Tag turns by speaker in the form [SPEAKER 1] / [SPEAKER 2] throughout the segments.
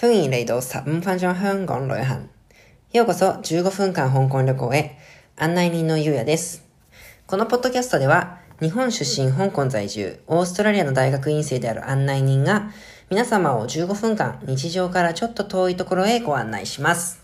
[SPEAKER 1] 歡迎嚟到十五分鐘香港旅行。ようこそ15分間香港旅行へ。案内人のゆうやです。このポッドキャストでは、日本出身香港在住、オーストラリアの大学院生である案内人が、皆様を15分間日常からちょっと遠いところへご案内します。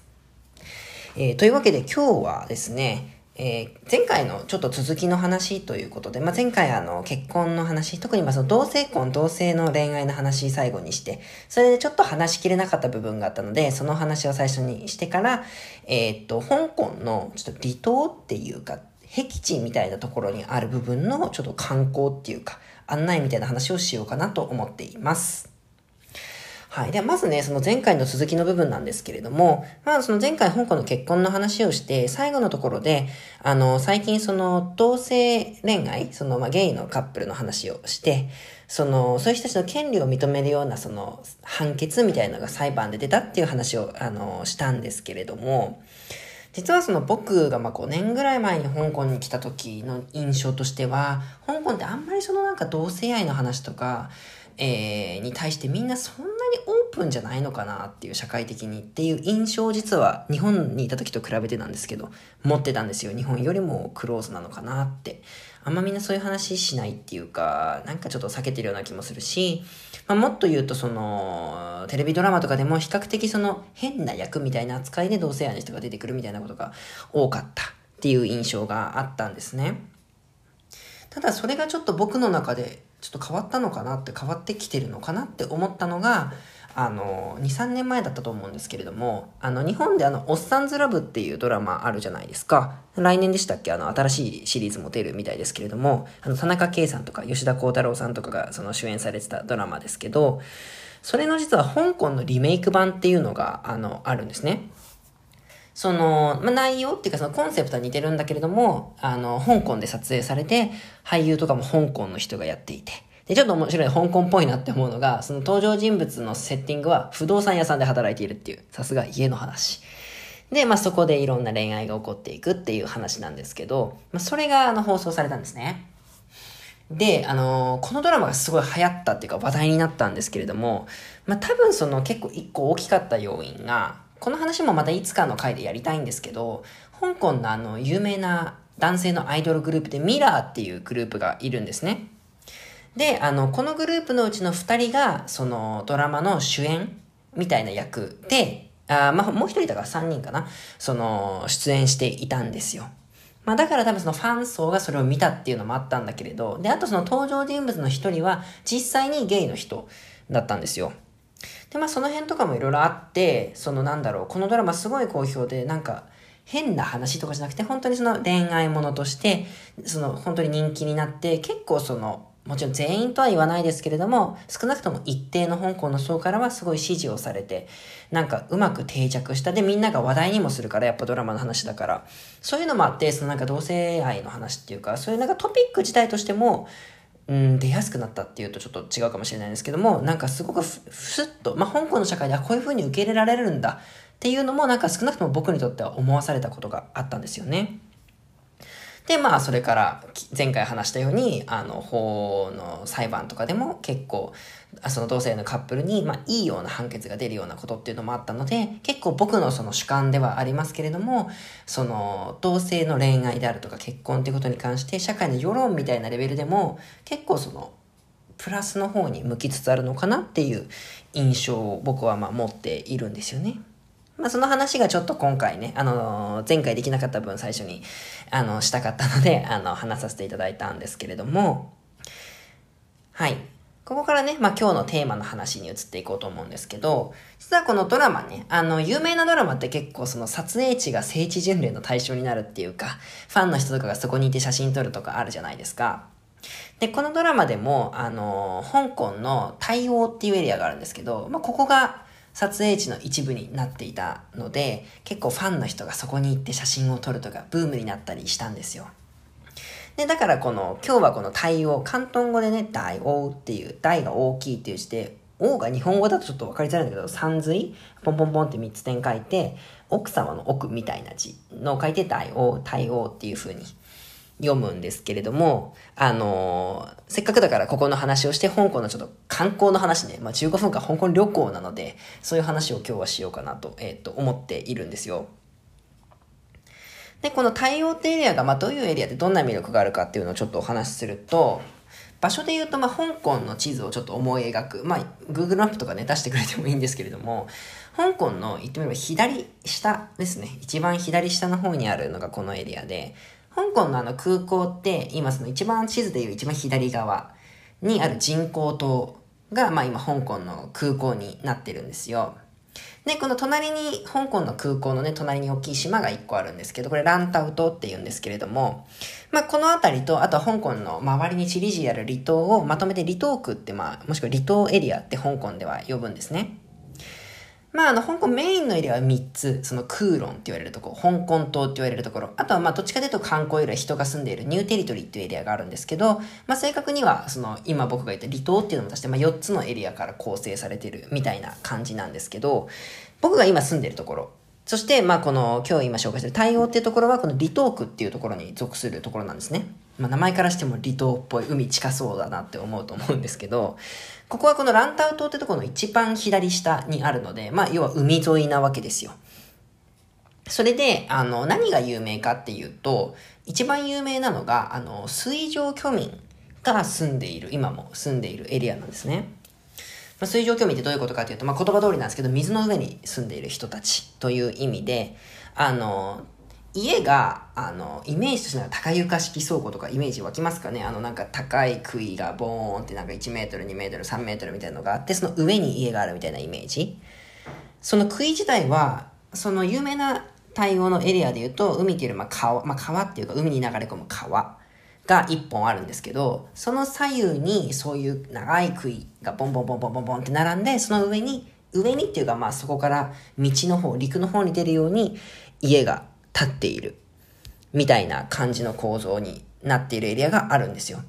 [SPEAKER 1] えーというわけで今日はですね、えー前回のちょっと続きの話ということで、まあ、前回あの結婚の話、特にまあその同性婚、同性の恋愛の話最後にして、それでちょっと話しきれなかった部分があったので、その話を最初にしてから、えーっと、香港のちょっと離島っていうか、僻地みたいなところにある部分のちょっと観光っていうか、案内みたいな話をしようかなと思っています。はい。では、まずね、その前回の続きの部分なんですけれども、まあ、その前回香港の結婚の話をして、最後のところで、あの、最近その同性恋愛、その、まあ、ゲイのカップルの話をして、その、そういう人たちの権利を認めるような、その、判決みたいなのが裁判で出たっていう話を、あの、したんですけれども、実はその僕がまあ5年ぐらい前に香港に来た時の印象としては、香港ってあんまりそのなんか同性愛の話とか、えーに対してみんなそんなにオープンじゃないのかなっていう社会的にっていう印象を実は日本にいた時と比べてなんですけど、持ってたんですよ。日本よりもクローズなのかなって。あんまみんなそういう話しないっていうか、なんかちょっと避けてるような気もするし、まあ、もっと言うとその、テレビドラマとかでも比較的その変な役みたいな扱いで同性愛の人が出てくるみたいなことが多かったっていう印象があったんですね。ただそれがちょっと僕の中でちょっと変わったのかなって変わってきてるのかなって思ったのが、あの、2、3年前だったと思うんですけれども、あの、日本であの、おっさんずラブっていうドラマあるじゃないですか。来年でしたっけ？あの、新しいシリーズも出るみたいですけれども、あの、田中圭さんとか吉田鋼太郎さんとかがその主演されてたドラマですけど、それの実は香港のリメイク版っていうのが、あの、あるんですね。その、まあ、内容っていうかそのコンセプトは似てるんだけれども、あの、香港で撮影されて、俳優とかも香港の人がやっていて。で、ちょっと面白い、香港っぽいなって思うのが、その登場人物のセッティングは不動産屋さんで働いているっていう、さすが家の話。で、まあ、そこでいろんな恋愛が起こっていくっていう話なんですけど、まあ、それがあの放送されたんですね。で、あのーこのドラマがすごい流行ったっていうか話題になったんですけれども、まあ多分その結構一個大きかった要因が、この話もまたいつかの回でやりたいんですけど、香港のあの有名な男性のアイドルグループでミラーっていうグループがいるんですね。で、あの、このグループのうちの二人が、そのドラマの主演みたいな役で、あまあ、もう一人だから三人かな、その、出演していたんですよ。まあだから多分そのファン層がそれを見たっていうのもあったんだけれど、で、あとその登場人物の一人は実際にゲイの人だったんですよ。で、まあその辺とかもいろいろあって、そのなんだろう、このドラマすごい好評で、なんか変な話とかじゃなくて、本当にその恋愛ものとして、その本当に人気になって、結構その、もちろん全員とは言わないですけれども、少なくとも一定の香港の層からはすごい支持をされて、なんかうまく定着した。で、みんなが話題にもするから、やっぱドラマの話だから。そういうのもあって、そのなんか同性愛の話っていうか、そういうなんかトピック自体としても、うん、出やすくなったっていうとちょっと違うかもしれないんですけども、なんかすごくふふすっと、まあ、香港の社会ではこういう風に受け入れられるんだっていうのも、なんか少なくとも僕にとっては思わされたことがあったんですよね。で、まあ、それから、前回話したように、あの、法の裁判とかでも結構、その同性のカップルに、まあ、いいような判決が出るようなことっていうのもあったので、結構僕のその主観ではありますけれども、その、同性の恋愛であるとか結婚っていうことに関して、社会の世論みたいなレベルでも、結構その、プラスの方に向きつつあるのかなっていう印象を僕はまあ持っているんですよね。まあその話がちょっと今回ね、あの前回できなかった分最初に、あの、したかったので、あの、話させていただいたんですけれども、はい。ここからね、まあ今日のテーマの話に移っていこうと思うんですけど、実はこのドラマね、あの、有名なドラマって結構その撮影地が聖地巡礼の対象になるっていうか、ファンの人とかがそこにいて写真撮るとかあるじゃないですか。で、このドラマでも、あの、香港の対応っていうエリアがあるんですけど、まあ、ここが撮影地の一部になっていたので、結構ファンの人がそこに行って写真を撮るとか、ブームになったりしたんですよ。で、だからこの、今日はこの対応、広東語でね、大王っていう、大が大きいっていう字で、王が日本語だとちょっと分かりづらいんだけど、三髄、ポンポンポンって三つ点書いて、奥様の奥みたいな字の書いて大王、大王っていう風に読むんですけれども、あのー、せっかくだからここの話をして、香港のちょっと観光の話ね、まあ15分間香港旅行なので、そういう話を今日はしようかなと、えっ、と、思っているんですよ。で、この対応ってエリアが、まあどういうエリアでどんな魅力があるかっていうのをちょっとお話しすると、場所で言うと、まあ、香港の地図をちょっと思い描く。まあ、Google マップとかね、出してくれてもいいんですけれども、香港の言ってみれば左下ですね。一番左下の方にあるのがこのエリアで、香港のあの空港って、今その一番地図でいう一番左側にある人工島が、まあ今香港の空港になってるんですよ。で、この隣に、香港の空港のね、隣に大きい島が1個あるんですけど、これランタウ島って言うんですけれども、まあ、この辺りと、あとは香港の周りにチリジある離島をまとめて離島区って、まあ、もしくは離島エリアって香港では呼ぶんですね。まあ、あの、香港メインのエリアは3つ、その空論って言われるところ、香港島って言われるところ、あとはまあ、どっちかというと観光よりは人が住んでいるニューテリトリーっていうエリアがあるんですけど、まあ、正確には、その、今僕が言った離島っていうのも出して、まあ、4つのエリアから構成されているみたいな感じなんですけど、僕が今住んでるところ、そして、まあ、この、今日今紹介している太陽っていうところは、この離島区っていうところに属するところなんですね。まあ、名前からしても離島っぽい、海近そうだなって思うと思うんですけど、ここはこのランタウ島ってところの一番左下にあるので、まあ、要は海沿いなわけですよ。それで、あの、何が有名かっていうと、一番有名なのが、あの、水上居民が住んでいる、今も住んでいるエリアなんですね。まあ、水上居民ってどういうことかというと、まあ、言葉通りなんですけど、水の上に住んでいる人たちという意味で、あの、家が、あの、イメージとしては高床式倉庫とかイメージ湧きますかね？あの、なんか高い杭がボーンってなんか1メートル、2メートル、3メートルみたいなのがあって、その上に家があるみたいなイメージ。その杭自体は、その有名な対応のエリアで言うと、海っていうよりまあ川、まあ川っていうか海に流れ込む川が1本あるんですけど、その左右にそういう長い杭がボンボンボンボンボンボンって並んで、その上に、上にっていうかまあそこから道の方、陸の方に出るように家が建っているみたいな感じの構造になっているエリアがあるんですよ。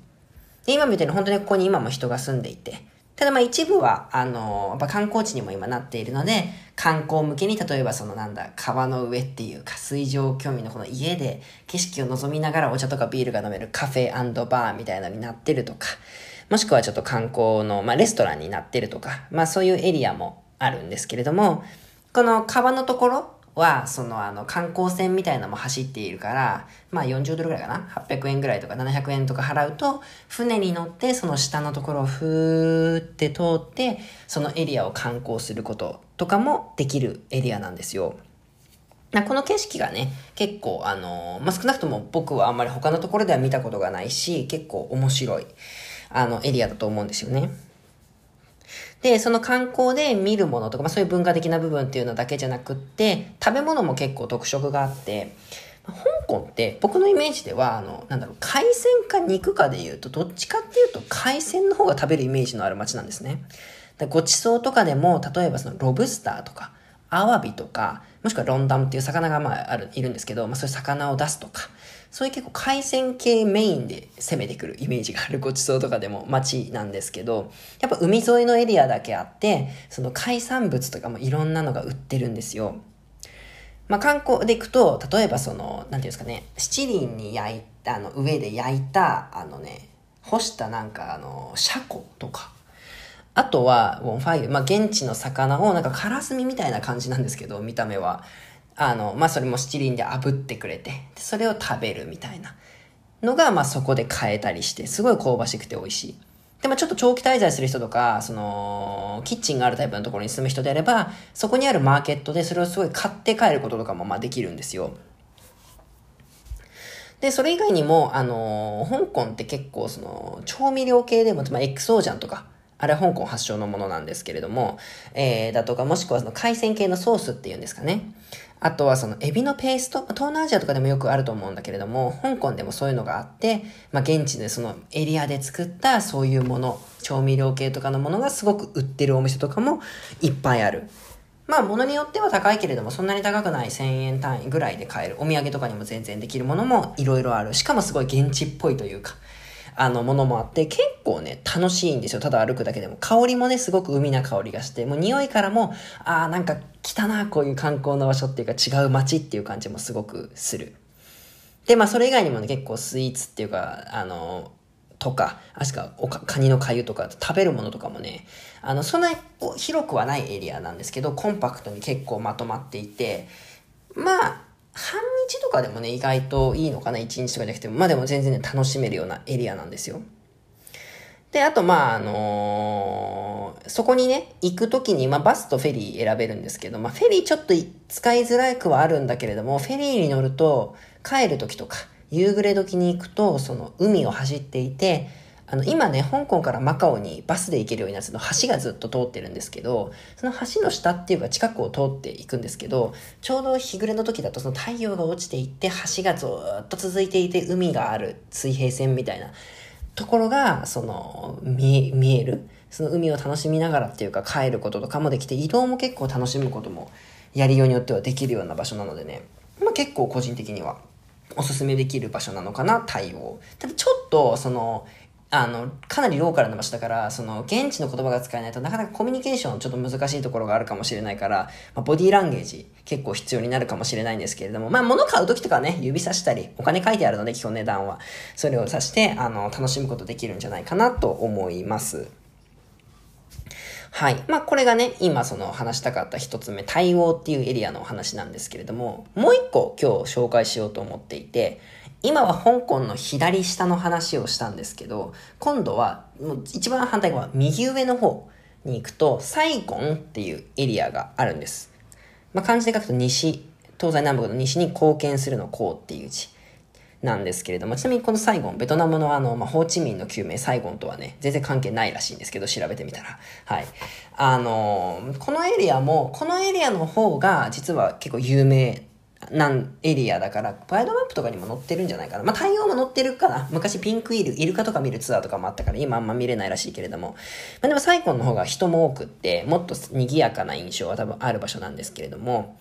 [SPEAKER 1] で今みたいに本当にここに今も人が住んでいて、ただまあ一部は、あの、やっぱ観光地にも今なっているので、観光向けに例えばそのなんだ、川の上っていうか水上興味のこの家で景色を望みながらお茶とかビールが飲めるカフェバーみたいなのになってるとか、もしくはちょっと観光の、まあレストランになってるとか、まあそういうエリアもあるんですけれども、この川のところは、そのあの観光船みたいなのも走っているから、まあ40ドルぐらいかな ?800 円ぐらいとか700円とか払うと、船に乗ってその下のところをふーって通って、そのエリアを観光することとかもできるエリアなんですよ。この景色がね、結構あのまあ、少なくとも僕はあんまり他のところでは見たことがないし、結構面白い、あの、エリアだと思うんですよね。で、その観光で見るものとか、まあそういう文化的な部分っていうのだけじゃなくって、食べ物も結構特色があって、香港って僕のイメージでは、あの、なんだろう、海鮮か肉かで言うと、どっちかっていうと海鮮の方が食べるイメージのある街なんですね。ごちそうとかでも、例えばそのロブスターとか、アワビとか、もしくはロンダムっていう魚がまあある、いるんですけど、まあそういう魚を出すとか、そういう結構海鮮系メインで攻めてくるイメージがあるごちそうとかでも街なんですけど、やっぱ海沿いのエリアだけあって、その海産物とかもいろんなのが売ってるんですよ。まあ、観光で行くと、例えばその、なんていうんですかね、七輪に焼いた、あの、上で焼いた、あのね、干したなんかあの、シャコとか、あとは、ウォンファイル、まあ、現地の魚をなんかカラスミみたいな感じなんですけど、見た目は。あの、まあ、それも七輪で炙ってくれて、それを食べるみたいなのが、まあ、そこで買えたりして、すごい香ばしくて美味しい。でもちょっと長期滞在する人とか、その、キッチンがあるタイプのところに住む人であれば、そこにあるマーケットでそれをすごい買って帰ることとかも、まあ、できるんですよ。で、それ以外にも、あの香港って結構その、調味料系でも、まあ、XO ジャンとか、あれは香港発祥のものなんですけれども、えー、だとか、もしくはその海鮮系のソースっていうんですかね。あとはそのエビのペースト、東南アジアとかでもよくあると思うんだけれども、香港でもそういうのがあって、まあ現地でそのエリアで作ったそういうもの、調味料系とかのものがすごく売ってるお店とかもいっぱいある。まあ物によっては高いけれどもそんなに高くない1000円単位ぐらいで買える。お土産とかにも全然できるものもいろいろある。しかもすごい現地っぽいというか、あの、ものもあって、結構ね、楽しいんですよ。ただ歩くだけでも。香りもね、すごく海な香りがして、もう匂いからも、ああ、なんか来たな、こういう観光の場所っていうか違う街っていう感じもすごくする。で、まあそれ以外にもね、結構スイーツっていうか、あの、とか、あしか、おか、カニの粥とか、食べるものとかもね、あの、そんなに広くはないエリアなんですけど、コンパクトに結構まとまっていて、まあ、半日とかでもね、意外といいのかな、一日とかじゃなくても、まあでも全然ね、楽しめるようなエリアなんですよ。で、あと、まあ、あのー、そこにね、行くときに、まあ、バスとフェリー選べるんですけど、まあ、フェリーちょっと使いづらくはあるんだけれども、フェリーに乗ると、帰るときとか、夕暮れ時に行くと、その、海を走っていて、あの、今ね、香港からマカオにバスで行けるようになっての橋がずっと通ってるんですけど、その橋の下っていうか近くを通っていくんですけど、ちょうど日暮れの時だとその太陽が落ちていって、橋がずっと続いていて、海がある水平線みたいなところが、その、見え、見える？その海を楽しみながらっていうか帰ることとかもできて、移動も結構楽しむこともやりようによってはできるような場所なのでね、まあ結構個人的にはおすすめできる場所なのかな、対応。ただちょっと、その、あの、かなりローカルな場所だから、その、現地の言葉が使えないとなかなかコミュニケーションちょっと難しいところがあるかもしれないから、まあ、ボディーランゲージ結構必要になるかもしれないんですけれども、まあ、物買う時とかね、指さしたり、お金書いてあるので、基本値段は。それを指して、あの、楽しむことできるんじゃないかなと思います。はい。まあ、これがね、今その話したかった一つ目、対応っていうエリアのお話なんですけれども、もう一個今日紹介しようと思っていて、今は香港の左下の話をしたんですけど、今度は、もう一番反対側、右上の方に行くと、サイゴンっていうエリアがあるんです。まあ、漢字で書くと西、東西南北の西に貢献するのこうっていう字なんですけれども、ちなみにこのサイゴン、ベトナムのあの、まあ、ホーチミンの救命サイゴンとはね、全然関係ないらしいんですけど、調べてみたら。はい。あのー、このエリアも、このエリアの方が実は結構有名なんエリアだから、ワイドマップとかにも載ってるんじゃないかな。まあ、対応も載ってるかな。昔ピンクイル、イルカとか見るツアーとかもあったから、今あんま見れないらしいけれども。まあ、でもサイコンの方が人も多くって、もっと賑やかな印象は多分ある場所なんですけれども、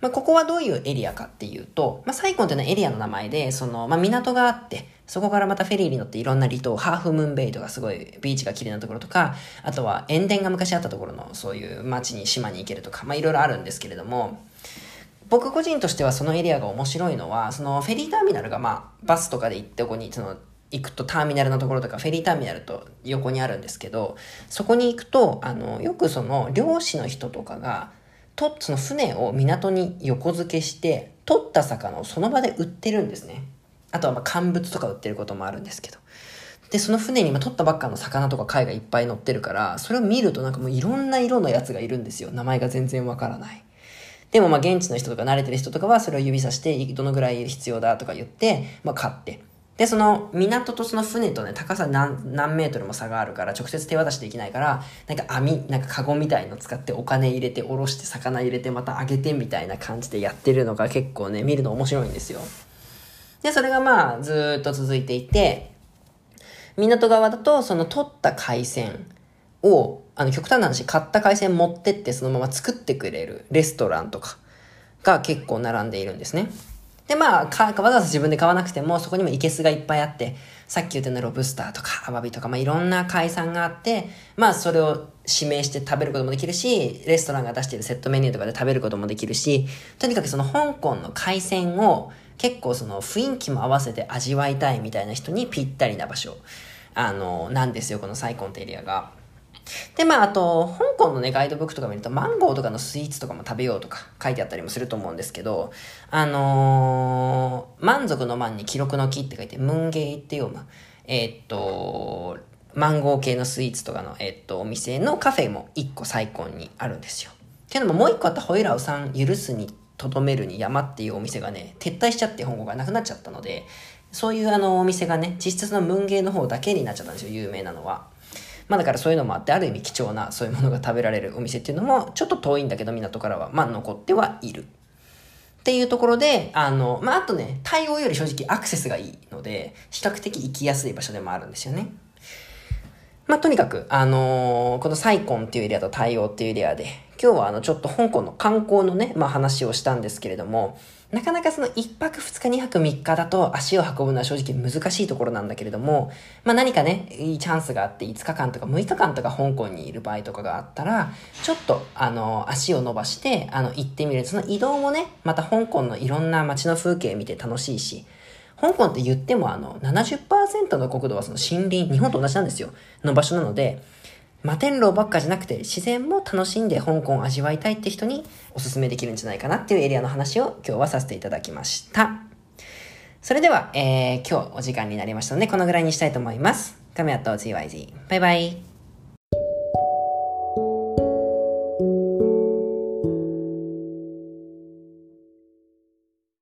[SPEAKER 1] まあ、ここはどういうエリアかっていうと、まあ、サイコンっていうのはエリアの名前で、その、まあ、港があって、そこからまたフェリーに乗っていろんな離島、ハーフムーンベイとかすごいビーチが綺麗なところとか、あとは塩田が昔あったところのそういう町に島に行けるとか、まあいろいろあるんですけれども、僕個人としてはそのエリアが面白いのは、そのフェリーターミナルがまあ、バスとかで行ってここに、その、行くとターミナルのところとか、フェリーターミナルと横にあるんですけど、そこに行くと、あの、よくその、漁師の人とかが、と、その船を港に横付けして、取った魚をその場で売ってるんですね。あとはまあ乾物とか売ってることもあるんですけど。で、その船に今取ったばっかの魚とか貝がいっぱい乗ってるから、それを見るとなんかもういろんな色のやつがいるんですよ。名前が全然わからない。でもまあ現地の人とか慣れてる人とかはそれを指さしてどのぐらい必要だとか言って、まあ買って。で、その港とその船とね、高さ何何メートルも差があるから直接手渡しできないから、なんか網、なんかカゴみたいの使ってお金入れて、おろして魚入れてまた揚げてみたいな感じでやってるのが結構ね、見るの面白いんですよ。で、それがまあずっと続いていて、港側だとその取った海鮮をあの、極端な話、買った海鮮持ってってそのまま作ってくれるレストランとかが結構並んでいるんですね。で、まあ、か、わざわざ自分で買わなくても、そこにもいけすがいっぱいあって、さっき言ったようなロブスターとか、アワビとか、まあ、いろんな海産があって、まあ、それを指名して食べることもできるし、レストランが出しているセットメニューとかで食べることもできるし、とにかくその香港の海鮮を結構その雰囲気も合わせて味わいたいみたいな人にぴったりな場所、あの、なんですよ、このサイコンってエリアが。で、まあ、あと、香港のね、ガイドブックとか見ると、マンゴーとかのスイーツとかも食べようとか書いてあったりもすると思うんですけど、あのー、満足の満に記録の木って書いて、ムンゲイって読む。えー、っと、マンゴー系のスイーツとかの、えー、っと、お店のカフェも1個最高にあるんですよ。っていうのももう1個あったホイラオさん許すにとどめるに山っていうお店がね、撤退しちゃって香港がなくなっちゃったので、そういうあのお店がね、実質のムンゲーの方だけになっちゃったんですよ、有名なのは。まあだからそういうのもあって、ある意味貴重なそういうものが食べられるお店っていうのも、ちょっと遠いんだけど港からは、まあ残ってはいる。っていうところで、あの、まああとね、対応より正直アクセスがいいので、比較的行きやすい場所でもあるんですよね。まあとにかく、あのー、このサイコンっていうエリアと対応っていうエリアで、今日はあのちょっと香港の観光のね、まあ話をしたんですけれども、なかなかその1泊2日2泊3日だと足を運ぶのは正直難しいところなんだけれども、まあ何かね、いいチャンスがあって5日間とか6日間とか香港にいる場合とかがあったら、ちょっとあの足を伸ばして、あの行ってみる。その移動もね、また香港のいろんな街の風景見て楽しいし、香港って言ってもあの、70%の国土はその森林、日本と同じなんですよ。の場所なので、摩天楼ばっかじゃなくて、自然も楽しんで香港を味わいたいって人におすすめできるんじゃないかなっていうエリアの話を今日はさせていただきました。それでは、えー、今日お時間になりましたので、このぐらいにしたいと思います。カメラと ZYZ。バイバイ。